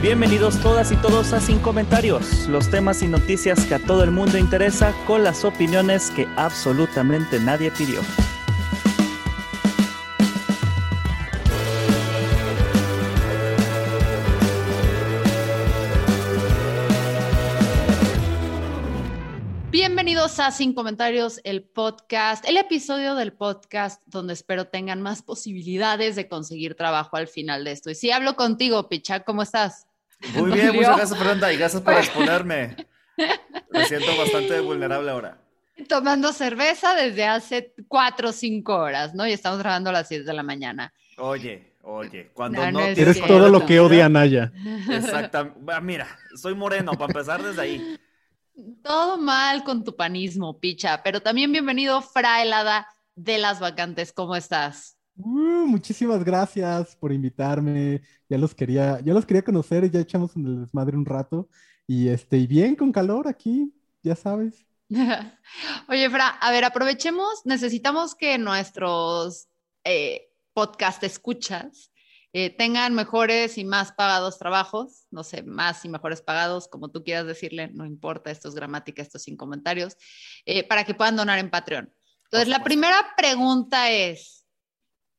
Bienvenidos todas y todos a Sin Comentarios, los temas y noticias que a todo el mundo interesa con las opiniones que absolutamente nadie pidió. Bienvenidos a Sin Comentarios, el podcast, el episodio del podcast donde espero tengan más posibilidades de conseguir trabajo al final de esto. Y si hablo contigo, Picha, ¿cómo estás? Muy bien, muchas gracias Fernanda y gracias por exponerme. Me siento bastante vulnerable ahora. Tomando cerveza desde hace cuatro o cinco horas, ¿no? Y estamos grabando a las 10 de la mañana. Oye, oye, cuando No, no, no es tienes Eres todo lo que odia Naya. Exactamente. Ah, Mira, soy moreno, para empezar desde ahí. Todo mal con tu panismo, Picha, pero también bienvenido, Fra Helada de las vacantes. ¿Cómo estás? Uh, muchísimas gracias por invitarme. Ya los quería, ya los quería conocer, ya echamos en el desmadre un rato. Y este, y bien con calor aquí, ya sabes. Oye, Fra, a ver, aprovechemos, necesitamos que nuestros eh, podcast escuchas eh, tengan mejores y más pagados trabajos, no sé, más y mejores pagados, como tú quieras decirle, no importa, esto es gramática, esto es sin comentarios, eh, para que puedan donar en Patreon. Entonces, la primera pregunta es,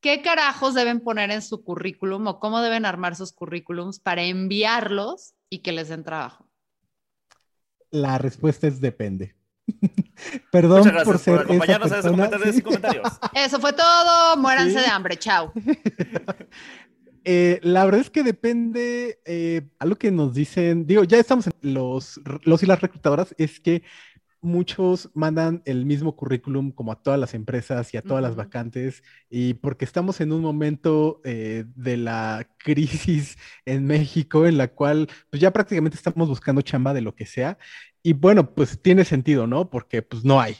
¿qué carajos deben poner en su currículum o cómo deben armar sus currículums para enviarlos y que les den trabajo? La respuesta es depende. Perdón Muchas por gracias ser por acompañarnos esa en persona. comentario de Sí. Comentarios. Eso fue todo, muéranse Sí. de hambre, chao. Eh, la verdad es que depende, eh, algo que nos dicen, digo, ya estamos en los, los y las reclutadoras, es que muchos mandan el mismo currículum como a todas las empresas y a todas las vacantes, y porque estamos en un momento eh, de la crisis en México en la cual pues ya prácticamente estamos buscando chamba de lo que sea, y bueno, pues tiene sentido, ¿no? Porque pues no hay.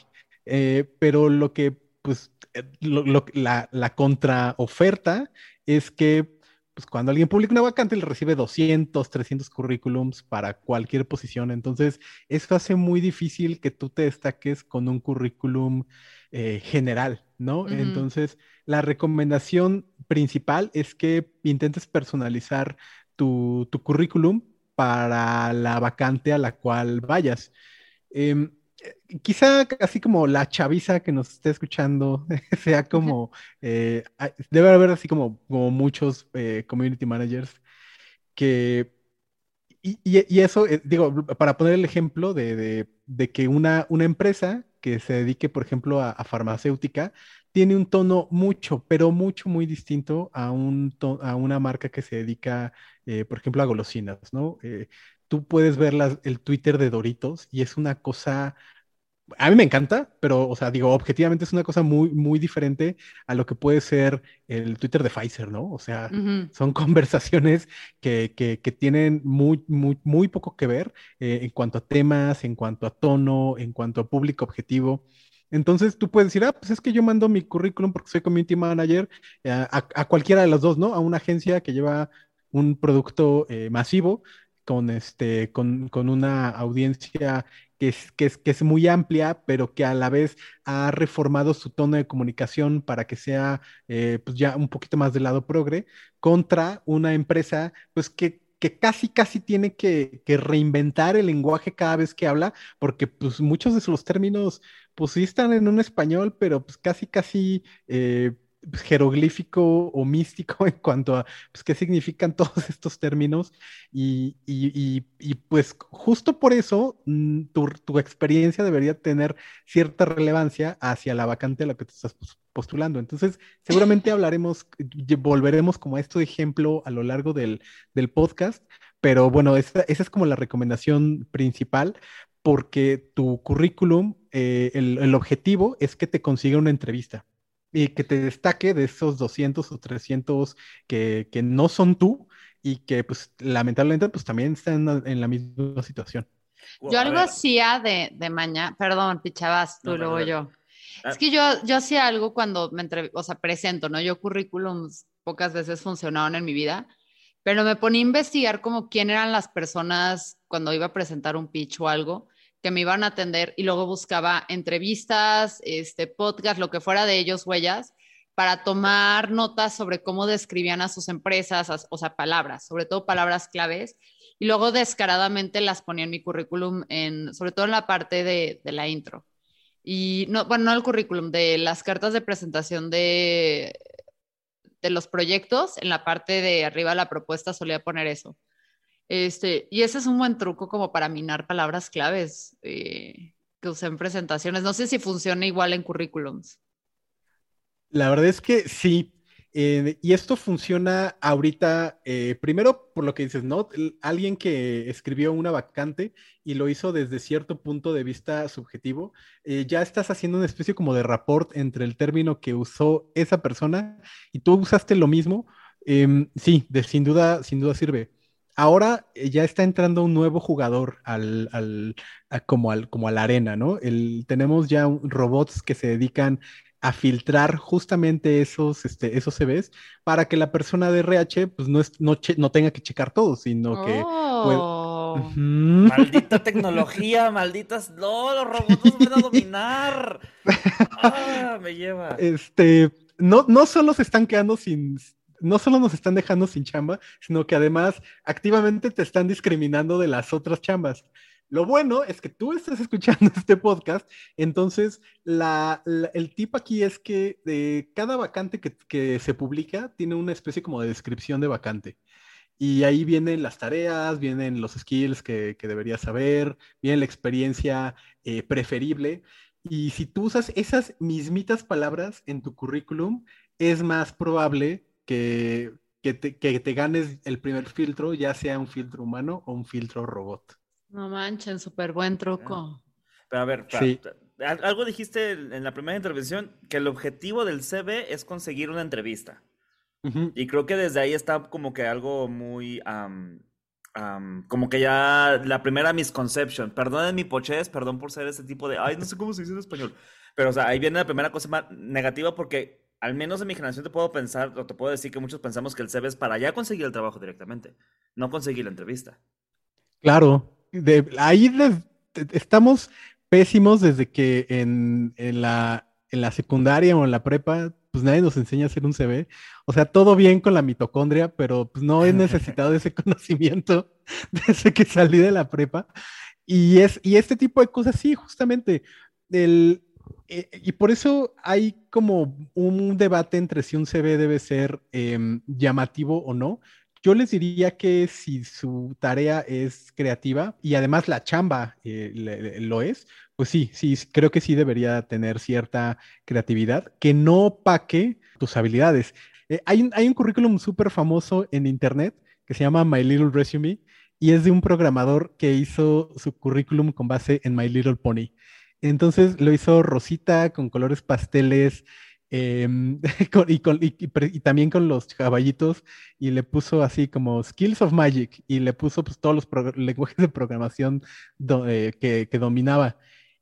Eh, pero lo que, pues, eh, lo- lo- la, la contraoferta es que pues cuando alguien publica una vacante, le recibe 200, 300 currículums para cualquier posición. Entonces, eso hace muy difícil que tú te destaques con un currículum eh, general, ¿no? Entonces, la recomendación principal es que intentes personalizar tu, tu currículum para la vacante a la cual vayas. Em, eh, quizá así como la chaviza que nos esté escuchando sea como, eh, debe haber así como, como muchos eh, community managers que, y, eso, eh, digo, para poner el ejemplo de, de- de que una, una empresa que se dedique, por ejemplo, a, a farmacéutica, tiene un tono mucho, pero mucho, muy distinto a, un a una marca que se dedica, por ejemplo, a golosinas, ¿no? Tú puedes ver las- el Twitter de Doritos y es una cosa a mí me encanta, pero, o sea, digo, objetivamente es una cosa muy, muy diferente a lo que puede ser el Twitter de Pfizer, ¿no? O sea, son conversaciones que, que- que tienen muy, muy, muy poco que ver eh, en cuanto a temas, en cuanto a tono, en cuanto a público objetivo. Entonces tú puedes decir, ah, pues es que yo mando mi currículum porque soy community manager eh, a, a cualquiera de los dos, ¿no? A una agencia que lleva un producto eh, masivo con, este, con, con una audiencia que es, que es, muy amplia, pero que a la vez ha reformado su tono de comunicación para que sea eh, pues ya un poquito más del lado progre, contra una empresa pues que, que casi, casi tiene que, reinventar el lenguaje cada vez que habla, porque pues muchos de sus términos pues sí están en un español, pero pues casi, casi... eh, jeroglífico o místico en cuanto a pues, qué significan todos estos términos y, y- y- y, pues justo por eso mm, tu, tu experiencia debería tener cierta relevancia hacia la vacante a la que te estás pos- postulando. Entonces, seguramente hablaremos, volveremos como a esto de ejemplo a lo largo del, del podcast, pero bueno, esa, esa es como la recomendación principal. porque tu currículum, eh, el, el objetivo es que te consiga una entrevista y que te destaque de esos 200 o 300 que, que no son tú y que pues lamentablemente pues también están en la misma situación. Yo algo hacía de, de mañana, perdón, pichabas tú, No, luego dale, yo. Ah. Es que yo, yo hacía algo cuando me entre, o sea, presento, ¿no? Yo currículums pocas veces funcionaron en mi vida, pero me ponía a investigar como quién eran las personas cuando iba a presentar un pitch o algo que me iban a atender y luego buscaba entrevistas, este podcast, lo que fuera de ellos, huellas, para tomar notas sobre cómo describían a sus empresas, as- o sea, palabras, sobre todo palabras claves, y luego descaradamente las ponía en mi currículum, en, sobre todo en la parte de, de la intro. Y no, bueno, no el currículum, de las cartas de presentación de, de los proyectos, en la parte de arriba de la propuesta solía poner eso. Este, y ese es un buen truco como para minar palabras claves eh, que usé en presentaciones. No sé si funciona igual en currículums. La verdad es que sí. eh, y esto funciona ahorita, eh, primero por lo que dices, ¿no? Alguien que escribió una vacante y lo hizo desde cierto punto de vista subjetivo, ya estás haciendo una especie como de rapport entre el término que usó esa persona y tú usaste lo mismo. Em, sí, de, sin duda, sin duda sirve. Ahora eh, ya está entrando un nuevo jugador al, al- a- como, al, como a la arena, ¿no? El, tenemos ya un- robots que se dedican a filtrar justamente esos, este, esos CVs para que la persona de RH pues, no, es- no, che- no tenga que checar todo, sino que... Oh. Ujú. Maldita tecnología, malditas. No, los robots nos van a dominar. Ah, me lleva. Este, no, no solo se están quedando sin, no solo nos están dejando sin chamba, sino que además activamente te están discriminando de las otras chambas. Lo bueno es que tú estás escuchando este podcast, entonces la, el tip aquí es que de cada vacante que, que se publica tiene una especie como de descripción de vacante. Y ahí vienen las tareas, vienen los skills que, que deberías saber, viene la experiencia eh, preferible. Y si tú usas esas mismitas palabras en tu currículum, es más probable que, que te, que te ganes el primer filtro, ya sea un filtro humano o un filtro robot. No manchen, súper buen truco. Pero a ver, Fra, Sí. al- algo dijiste en la primera intervención, que el objetivo del CV es conseguir una entrevista. Ujú. Y creo que desde ahí está como que algo muy, am, am, como que ya la primera misconception. Perdonen mi pochez, perdón por ser ese tipo de, ay, no sé cómo se dice en español. Pero, o sea, ahí viene la primera cosa más negativa porque al menos en mi generación te puedo pensar, o te puedo decir que muchos pensamos que el CV es para ya conseguir el trabajo directamente, no conseguir la entrevista. Claro, de, ahí estamos pésimos desde que en, en la, en la secundaria o en la prepa, pues nadie nos enseña a hacer un CV. O sea, todo bien con la mitocondria, pero pues no he necesitado ese conocimiento desde que salí de la prepa. Y, es, y este tipo de cosas, sí, justamente. El, eh, y por eso hay como un debate entre si un CV debe ser em, llamativo o no. Yo les diría que si su tarea es creativa y además la chamba eh, lo es, pues sí, sí, creo que sí debería tener cierta creatividad que no opaque tus habilidades. Eh, hay, un, hay un currículum súper famoso en internet que se llama My Little Resume y es de un programador que hizo su currículum con base en My Little Pony. Entonces lo hizo rosita con colores pasteles em, y, también con los caballitos y le puso así como Skills of Magic y le puso pues, todos los lenguajes de programación eh, que, dominaba.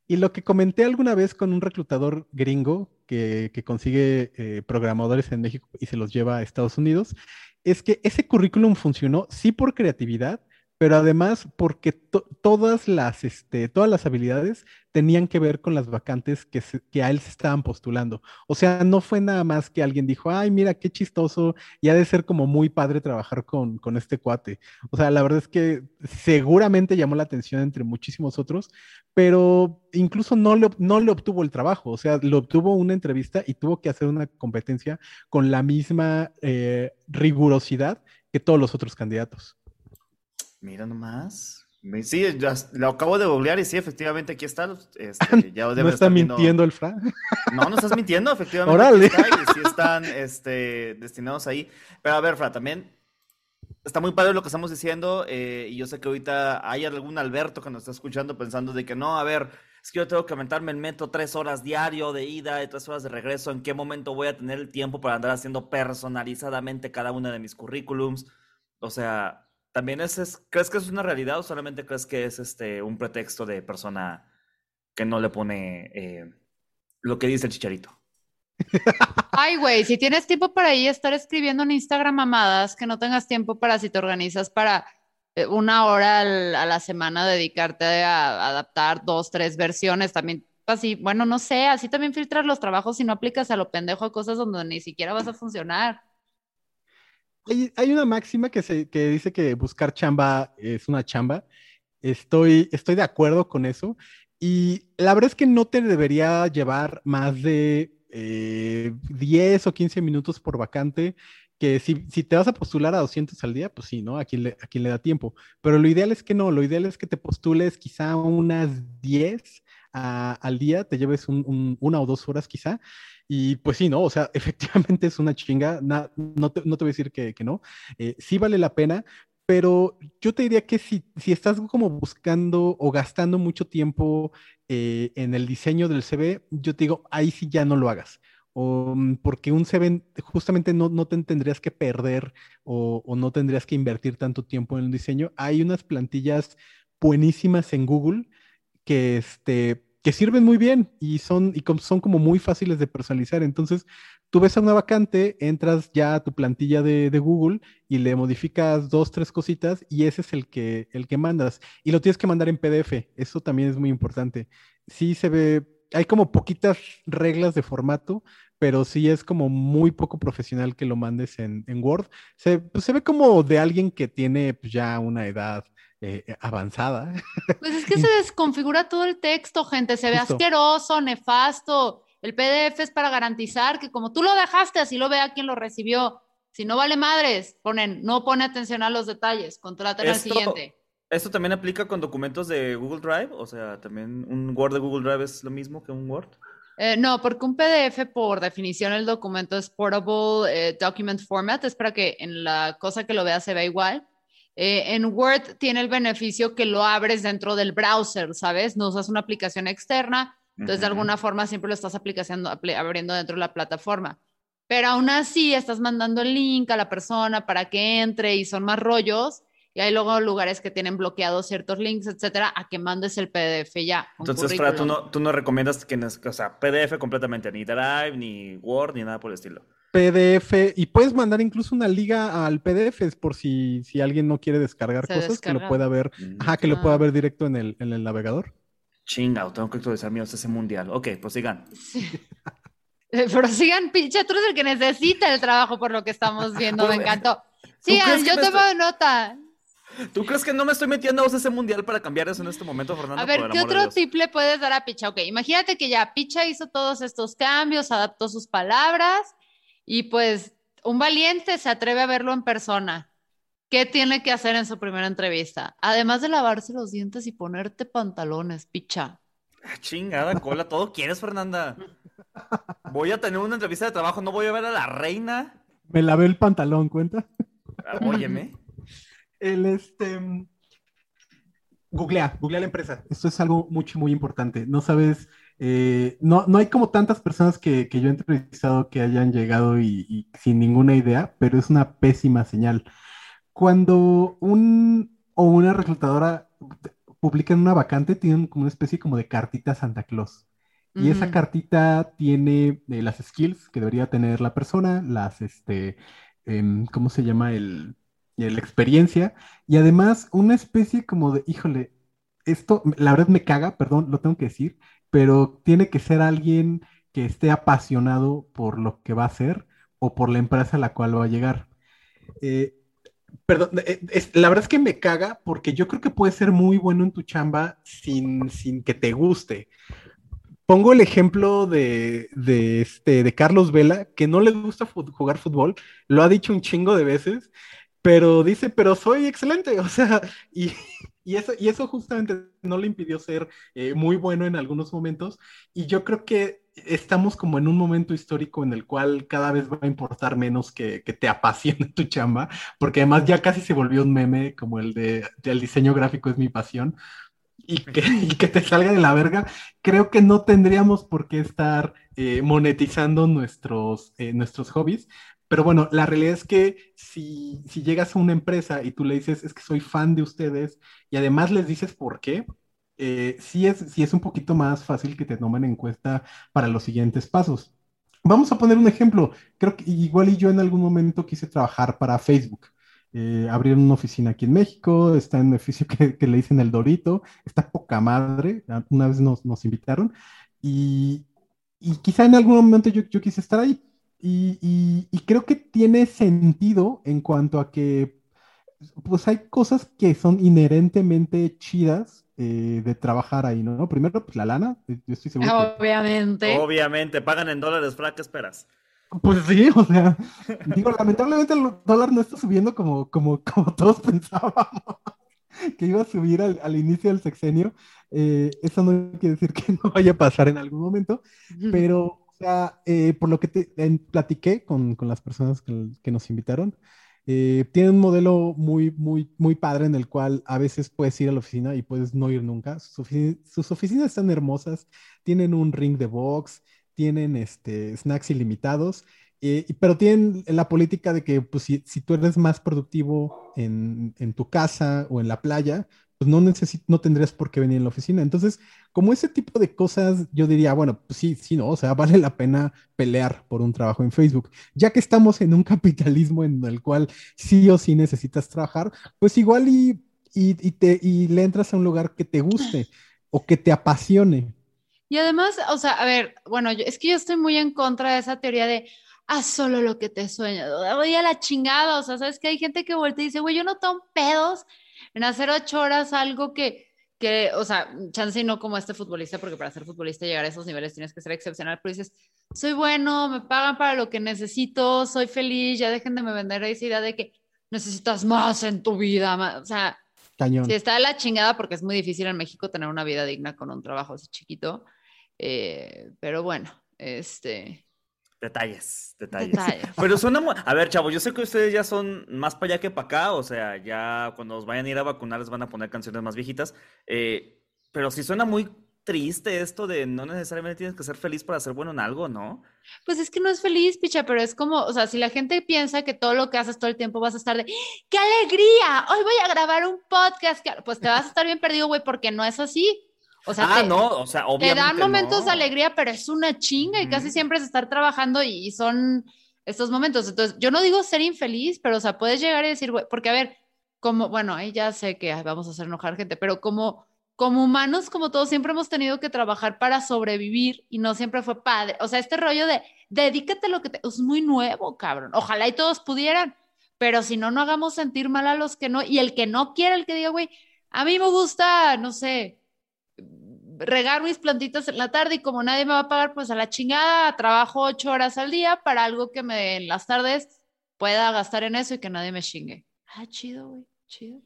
Y lo que comenté alguna vez con un reclutador gringo que, que consigue eh, programadores en México y se los lleva a Estados Unidos, es que ese currículum funcionó sí por creatividad, pero además porque to- todas las, este, todas las habilidades tenían que ver con las vacantes que, se- que a él se estaban postulando. O sea, no fue nada más que alguien dijo, ay, mira, qué chistoso, y ha de ser como muy padre trabajar con, con este cuate. O sea, la verdad es que seguramente llamó la atención entre muchísimos otros, pero incluso no le, no le obtuvo el trabajo. O sea, lo obtuvo una entrevista y tuvo que hacer una competencia con la misma eh, rigurosidad que todos los otros candidatos. Mira nomás. Sí, lo acabo de googlear y sí, efectivamente aquí está. Este, ya No está mintiendo el Fra. No, no estás mintiendo, efectivamente. Órale. aquí está y sí están este, destinados ahí. Pero a ver, Fra, también está muy padre lo que estamos diciendo eh, y yo sé que ahorita hay algún Alberto que nos está escuchando pensando de que no, a ver, es que yo tengo que aumentarme el metro tres horas diario de ida y tres horas de regreso, ¿en qué momento voy a tener el tiempo para andar haciendo personalizadamente cada una de mis currículums? O sea, ¿también es, crees que es una realidad o solamente crees que es este un pretexto de persona que no le pone eh, lo que dice el chicharito? Ay, güey, si tienes tiempo para ahí estar escribiendo en Instagram mamadas, que no tengas tiempo para si te organizas para eh, una hora a la semana dedicarte a, adaptar dos, tres versiones, también así, bueno, no sé, así también filtras los trabajos y no aplicas a lo pendejo a cosas donde ni siquiera vas a funcionar. Hay, una máxima que, se, que dice que buscar chamba es una chamba. Estoy, estoy de acuerdo con eso. Y la verdad es que no te debería llevar más de 10 eh, o 15 minutos por vacante, que si, te vas a postular a 200 al día, pues sí, ¿no? A quien, le, a quien le da tiempo. Pero lo ideal es que no, lo ideal es que te postules quizá unas 10 al día, te lleves una o dos horas quizá. Y pues sí, ¿no? O sea, efectivamente es una chinga, no, te, no, te, voy a decir que, no. Eh, sí vale la pena, pero yo te diría que si, si estás como buscando o gastando mucho tiempo eh, en el diseño del CV, yo te digo, ahí sí ya no lo hagas. Mm, porque un CV justamente no, no te tendrías que perder o, o, no tendrías que invertir tanto tiempo en el diseño. Hay unas plantillas buenísimas en Google que, este, que sirven muy bien y son, y son como muy fáciles de personalizar. Entonces, tú ves a una vacante, entras ya a tu plantilla de, Google y le modificas dos, tres cositas y ese es el que, el que mandas. Y lo tienes que mandar en PDF. Eso también es muy importante. Sí se ve, hay como poquitas reglas de formato, pero sí es como muy poco profesional que lo mandes en, Word. Se, pues, se ve como de alguien que tiene pues, ya una edad eh, eh, avanzada. Pues es que se desconfigura todo el texto, gente, se ve asqueroso, nefasto. El PDF es para garantizar que como tú lo dejaste, así lo vea quien lo recibió. Si no vale madres, ponen, no pone atención a los detalles, contraten al siguiente. ¿Esto también aplica con documentos de Google Drive? O sea, ¿también un Word de Google Drive es lo mismo que un Word? Eh, no, porque un PDF, por definición, el documento es Portable Document Format, es para que en la cosa que lo vea se vea igual. Eh, en Word tiene el beneficio que lo abres dentro del browser, ¿sabes? No usas una aplicación externa, entonces de alguna forma siempre lo estás abriendo dentro de la plataforma. Pero aún así estás mandando el link a la persona para que entre y son más rollos. Y hay luego lugares que tienen bloqueados ciertos links, etcétera, a que mandes el PDF ya. Entonces, Fra, ¿tú no, tú no recomiendas que, o sea, PDF completamente, ni Drive, ni Word, ni nada por el estilo. PDF y puedes mandar incluso una liga al PDF por si, si alguien no quiere descargar cosas que lo pueda ver, ajá, que lo pueda ver directo en el, en el navegador. Chinga, tengo que actualizar mi ese mundial. Ok, pues sigan. Eh, pero sigan, pinche, tú eres el que necesita el trabajo por lo que estamos viendo, me encantó. Sigan, yo tomo nota. ¿Tú crees que no me estoy metiendo a ese mundial para cambiar eso en este momento, Fernando? A ver, ¿qué otro tip le puedes dar a Picha? Ok, imagínate que ya Picha hizo todos estos cambios, adaptó sus palabras y pues un valiente se atreve a verlo en persona. ¿Qué tiene que hacer en su primera entrevista? Además de lavarse los dientes y ponerte pantalones, picha. Ah, chingada cola, todo quieres, Fernanda. Voy a tener una entrevista de trabajo, no voy a ver a la reina. Me lavé el pantalón, ¿cuenta? Ah, óyeme. El este. Googlea, googlea la empresa. Esto es algo mucho, muy importante. No sabes eh, no, no hay como tantas personas que, yo he entrevistado que hayan llegado y, sin ninguna idea, pero es una pésima señal. Cuando un o una reclutadora publican una vacante, tienen como una especie como de cartita Santa Claus. Y esa cartita tiene eh, las skills que debería tener la persona, las, este, em, ¿cómo se llama? El, la experiencia. Y además una especie como de, híjole, esto, la verdad me caga, perdón, lo tengo que decir, pero tiene que ser alguien que esté apasionado por lo que va a hacer o por la empresa a la cual va a llegar. Eh, perdón, eh, la verdad es que me caga porque yo creo que puede ser muy bueno en tu chamba sin, sin que te guste. Pongo el ejemplo de, de, este, de Carlos Vela, que no le gusta jugar fútbol, lo ha dicho un chingo de veces, pero dice, pero soy excelente, o sea, y, y eso, y eso justamente no le impidió ser eh, muy bueno en algunos momentos. Y yo creo que estamos como en un momento histórico en el cual cada vez va a importar menos que, que te apasione tu chamba, porque además ya casi se volvió un meme como el de el diseño gráfico es mi pasión. Y que, y que te salga de la verga, creo que no tendríamos por qué estar eh, monetizando nuestros, eh, nuestros hobbies, pero bueno, la realidad es que si, si llegas a una empresa y tú le dices, es que soy fan de ustedes, y además les dices por qué, eh, sí, es, sí es un poquito más fácil que te tomen en cuenta para los siguientes pasos. Vamos a poner un ejemplo. Creo que igual y yo en algún momento quise trabajar para Facebook. Eh, abrieron una oficina aquí en México, está en un edificio que, que, le dicen El Dorito, está poca madre, una vez nos, nos invitaron y, y, quizá en algún momento yo, yo quise estar ahí. Y, y, y, creo que tiene sentido en cuanto a que pues hay cosas que son inherentemente chidas eh, de trabajar ahí, ¿no? Primero, pues la lana, yo estoy seguro. Obviamente. Que... Obviamente, pagan en dólares, Fra, ¿qué esperas? Pues sí, o sea, digo, lamentablemente el dólar no está subiendo como, como, como todos pensábamos que iba a subir al, al inicio del sexenio. Eh, eso no quiere decir que no vaya a pasar en algún momento, pero, sea, eh, por lo que te, platiqué con, las personas que, nos invitaron, eh, tiene un modelo muy, padre en el cual a veces puedes ir a la oficina y puedes no ir nunca. Sus, ofici sus oficinas están hermosas, tienen un ring de box, tienen este, snacks ilimitados, eh, pero tienen la política de que pues, si, si tú eres más productivo en, tu casa o en la playa, pues no, no tendrías por qué venir en la oficina. Entonces, como ese tipo de cosas, yo diría, bueno, pues sí, sí, no, o sea, vale la pena pelear por un trabajo en Facebook. Ya que estamos en un capitalismo en el cual sí o sí necesitas trabajar, pues igual y, y, te, y le entras a un lugar que te guste o que te apasione. Y además, o sea, a ver, bueno, es que yo estoy muy en contra de esa teoría de haz solo lo que te sueña. Oye, a la chingada, o sea, sabes que hay gente que voltea y dice, güey, yo no tengo pedos en hacer ocho horas algo que, que, o sea, chance no como este futbolista, porque para ser futbolista llegar a esos niveles tienes que ser excepcional, pero dices, soy bueno, me pagan para lo que necesito, soy feliz, ya dejen de me vender esa idea de que necesitas más en tu vida, más, o sea, Cañón. si está de la chingada porque es muy difícil en México tener una vida digna con un trabajo así chiquito, eh, pero bueno, este, Detalles, detalles, detalles. Pero suena muy... A ver, chavos, yo sé que ustedes ya son más para allá que para acá, o sea, ya cuando os vayan a ir a vacunar les van a poner canciones más viejitas, eh, pero sí suena muy triste esto de no necesariamente tienes que ser feliz para ser bueno en algo, ¿no? Pues es que no es feliz, picha, pero es como, o sea, si la gente piensa que todo lo que haces todo el tiempo vas a estar de, ¡qué alegría! Hoy voy a grabar un podcast, pues te vas a estar bien perdido, güey, porque no es así. O sea, ah, te, no, o sea, obviamente te dan momentos no. de alegría, pero es una chinga y mm. casi siempre es estar trabajando y, y, son estos momentos. Entonces, yo no digo ser infeliz, pero, o sea, puedes llegar y decir, güey, porque a ver, como, bueno, ahí ya sé que ay, vamos a hacer enojar gente, pero como, como humanos, como todos, siempre hemos tenido que trabajar para sobrevivir y no siempre fue padre. O sea, este rollo de dedícate a lo que te, es muy nuevo, cabrón. Ojalá y todos pudieran, pero si no, no hagamos sentir mal a los que no. Y el que no quiere, el que diga, güey, a mí me gusta, no sé, regar mis plantitas en la tarde y como nadie me va a pagar, pues a la chingada, trabajo ocho horas al día para algo que me en las tardes pueda gastar en eso y que nadie me chingue. Ah, chido, güey, chido.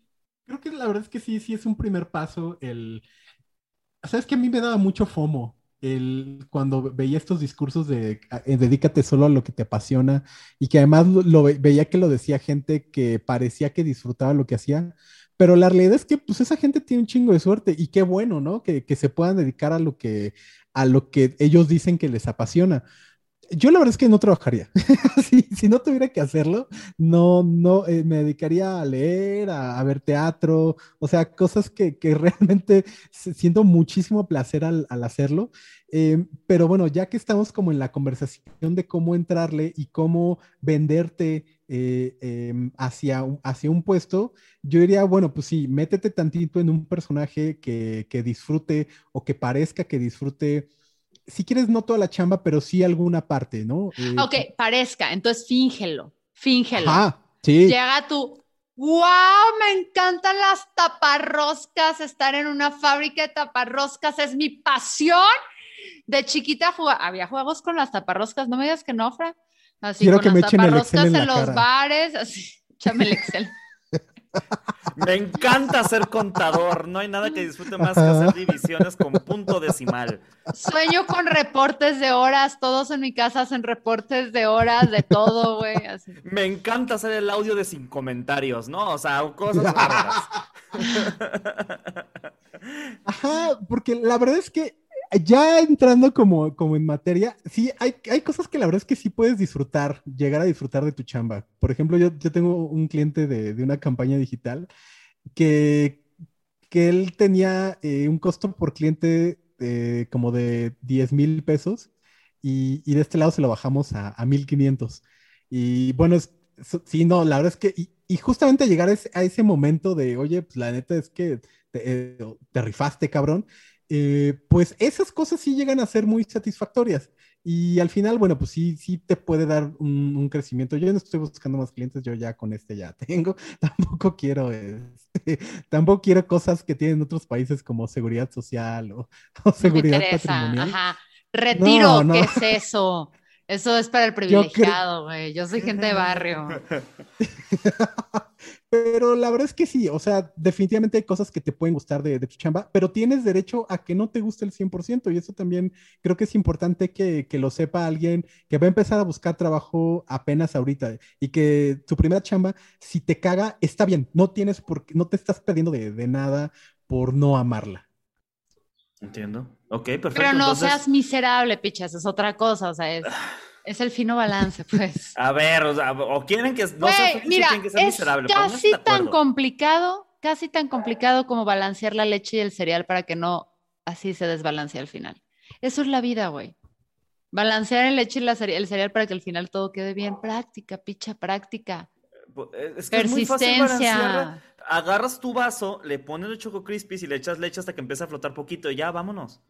Creo que la verdad es que sí, sí es un primer paso el... Sabes que a mí me daba mucho FOMO el, cuando veía estos discursos de eh, dedícate solo a lo que te apasiona y que además lo, lo, veía que lo decía gente que parecía que disfrutaba lo que hacía, pero la realidad es que pues esa gente tiene un chingo de suerte y qué bueno, ¿no? Que, que se puedan dedicar a lo que, a lo que ellos dicen que les apasiona. Yo la verdad es que no trabajaría. si, no tuviera que hacerlo, no, no, eh, me dedicaría a leer, a, ver teatro, o sea, cosas que, que realmente siento muchísimo placer al, al hacerlo. Eh, pero bueno, ya que estamos como en la conversación de cómo entrarle y cómo venderte eh, eh, hacia, hacia un puesto, yo diría, bueno, pues sí, métete tantito en un personaje que, que disfrute o que parezca que disfrute si quieres, no toda la chamba, pero sí alguna parte, ¿no? Eh, ok, parezca, entonces fíngelo, fíngelo. Ah, sí. Llega tú, wow, me encantan las taparroscas, estar en una fábrica de taparroscas es mi pasión. De chiquita había juegos con las taparroscas, no me digas que no, Fra. Así Quiero con que las me echen el taparroscas Excel en, los cara. bares, así, échame el Excel. Me encanta ser contador. No hay nada que disfrute más que hacer divisiones con punto decimal. Sueño con reportes de horas. Todos en mi casa hacen reportes de horas, de todo, güey. Me encanta hacer el audio de sin comentarios, ¿no? O sea, cosas raras. Ajá, porque la verdad es que ya entrando como, como en materia, sí, hay, hay cosas que la verdad es que sí puedes disfrutar, llegar a disfrutar de tu chamba. Por ejemplo, yo, yo tengo un cliente de, de una campaña digital que, que él tenía eh, un costo por cliente como de 10 mil pesos y, y de este lado se lo bajamos a, a 1500. Y bueno, es, sí, no, la verdad es que, y, justamente llegar a ese, a ese momento de, oye, pues la neta es que te, eh, te rifaste, cabrón, eh, pues esas cosas sí llegan a ser muy satisfactorias. Y al final, bueno, pues sí, sí te puede dar un, un crecimiento. Yo no estoy buscando más clientes, yo ya con este ya tengo. Tampoco quiero, este, tampoco quiero cosas que tienen otros países como seguridad social o, No seguridad interesa. patrimonial. Ajá. Retiro, No, no. ¿qué es eso? Eso es para el privilegiado, güey. Yo soy gente de barrio. Pero la verdad es que sí, o sea, definitivamente hay cosas que te pueden gustar de, de tu chamba, pero tienes derecho a que no te guste el 100% y eso también creo que es importante que, que lo sepa alguien que va a empezar a buscar trabajo apenas ahorita y que su primera chamba, si te caga, está bien, no tienes por qué- no te estás perdiendo de, de nada por no amarla. Entiendo. Ok, perfecto. Pero no entonces- seas miserable, pichas, es otra cosa, o sea, es, es el fino balance, pues. A ver, o, sea, o quieren que no sea feliz o mira, quieren que sea es miserable. casi tan complicado, casi tan complicado como balancear la leche y el cereal para que no así se desbalancee al final. Eso es la vida, güey. Balancear el leche y la cere- el cereal para que al final todo quede bien. Práctica, picha, práctica. Eh, Es que es muy fácil Persistencia. balancearla. Agarras tu vaso, le pones el Choco Crispies y le echas leche hasta que empiece a flotar poquito y ya, vámonos.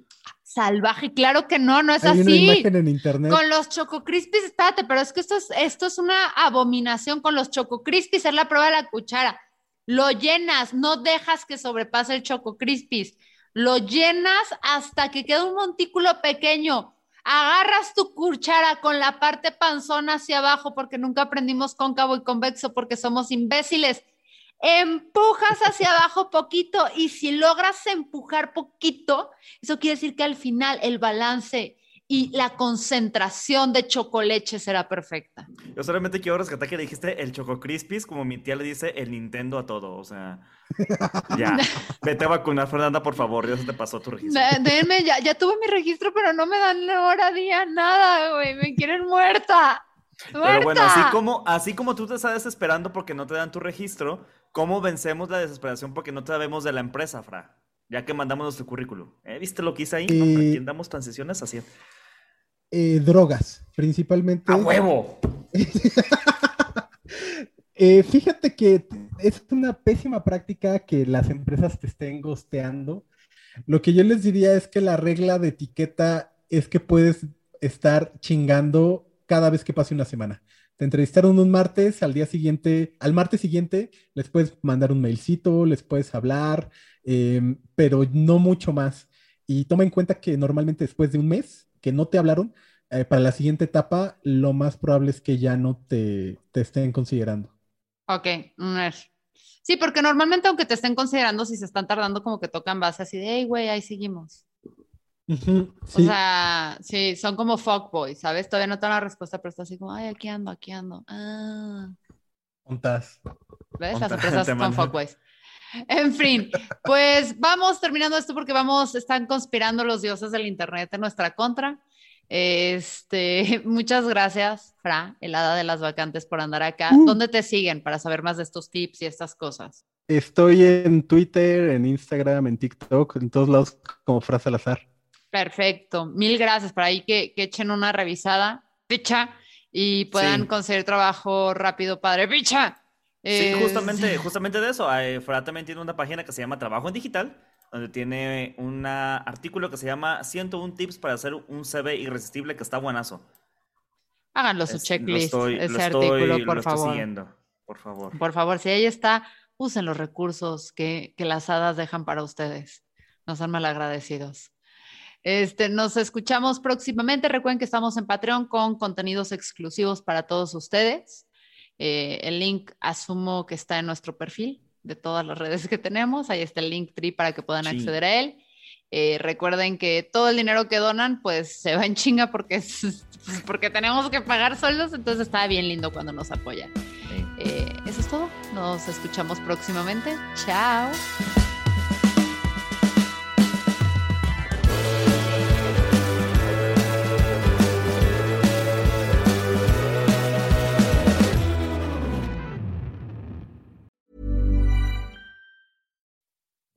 Salvaje, claro que no, no es Hay una así. imagen en internet. Con los Choco Crispies, espérate, pero es que esto es, esto es una abominación con los Choco Crispies, es la prueba de la cuchara. Lo llenas, no dejas que sobrepase el Choco Crispies. Lo llenas hasta que queda un montículo pequeño. Agarras tu cuchara con la parte panzona hacia abajo porque nunca aprendimos cóncavo y convexo porque somos imbéciles. Empujas hacia abajo poquito y si logras empujar poquito, eso quiere decir que al final el balance y la concentración de chocoleche será perfecta. Yo solamente quiero rescatar que le dijiste el Choco Crispies, como mi tía le dice el Nintendo a todo. O sea, ya. Vete a vacunar, Fernanda, por favor. Ya se te pasó tu registro. De- Denme, ya, ya tuve mi registro, pero no me dan hora, día, nada, güey. Me quieren muerta. ¡Muerta! Pero bueno, así como, así como tú te estás desesperando porque no te dan tu registro, ¿cómo vencemos la desesperación porque no te sabemos de la empresa, Fra? Ya que mandamos nuestro currículum. ¿Eh? ¿Viste lo que hice ahí? No, Eh, aquí damos transiciones así. Eh, drogas, principalmente. ¡A huevo! Eh, fíjate que es una pésima práctica que las empresas te estén gosteando. Lo que yo les diría es que la regla de etiqueta es que puedes estar chingando cada vez que pase una semana. Te entrevistaron un martes, al día siguiente, al martes siguiente, les puedes mandar un mailcito, les puedes hablar, em, pero no mucho más. Y toma en cuenta que normalmente después de un mes que no te hablaron, eh, para la siguiente etapa, lo más probable es que ya no te, te estén considerando. Ok, mes. Sí, porque normalmente aunque te estén considerando, si se están tardando, como que tocan base así de, hey, güey, ahí seguimos. O sí. sea, sí, son como fuckboys, ¿sabes? Todavía no te dan la respuesta, pero está así como, ay, aquí ando, aquí ando. Ah, Juntas. ¿ves? Las empresas son fuckboys. En fin, pues vamos terminando esto porque vamos, están conspirando los dioses del internet en nuestra contra. Este, muchas gracias, Fra, el hada de las vacantes, por andar acá. Uh. ¿Dónde te siguen para saber más de estos tips y estas cosas? Estoy en Twitter, en Instagram, en TikTok, en todos lados como Frase al azar. Perfecto, mil gracias. Para ahí que, que echen una revisada, picha, y puedan Sí. conseguir trabajo rápido, padre, picha. Sí, Es- justamente, justamente de eso. eh, Fra también tiene una página que se llama Trabajo en Digital, donde tiene un artículo que se llama 101 tips para hacer un CV irresistible que está buenazo. Háganlo su Es- checklist, lo estoy, ese lo artículo, lo por favor. por favor. Por favor, si ahí está, usen los recursos que, que las hadas dejan para ustedes. No sean malagradecidos. Este, nos escuchamos próximamente. Recuerden que estamos en Patreon con contenidos exclusivos para todos ustedes. Eh, el link asumo que está en nuestro perfil de todas las redes que tenemos. Ahí está el link tree para que puedan acceder a él. Eh, recuerden que todo el dinero que donan, pues se va en chinga porque, es, porque tenemos que pagar sueldos, entonces está bien lindo cuando nos apoyan. Eh, eso es todo. Nos escuchamos próximamente. Chao.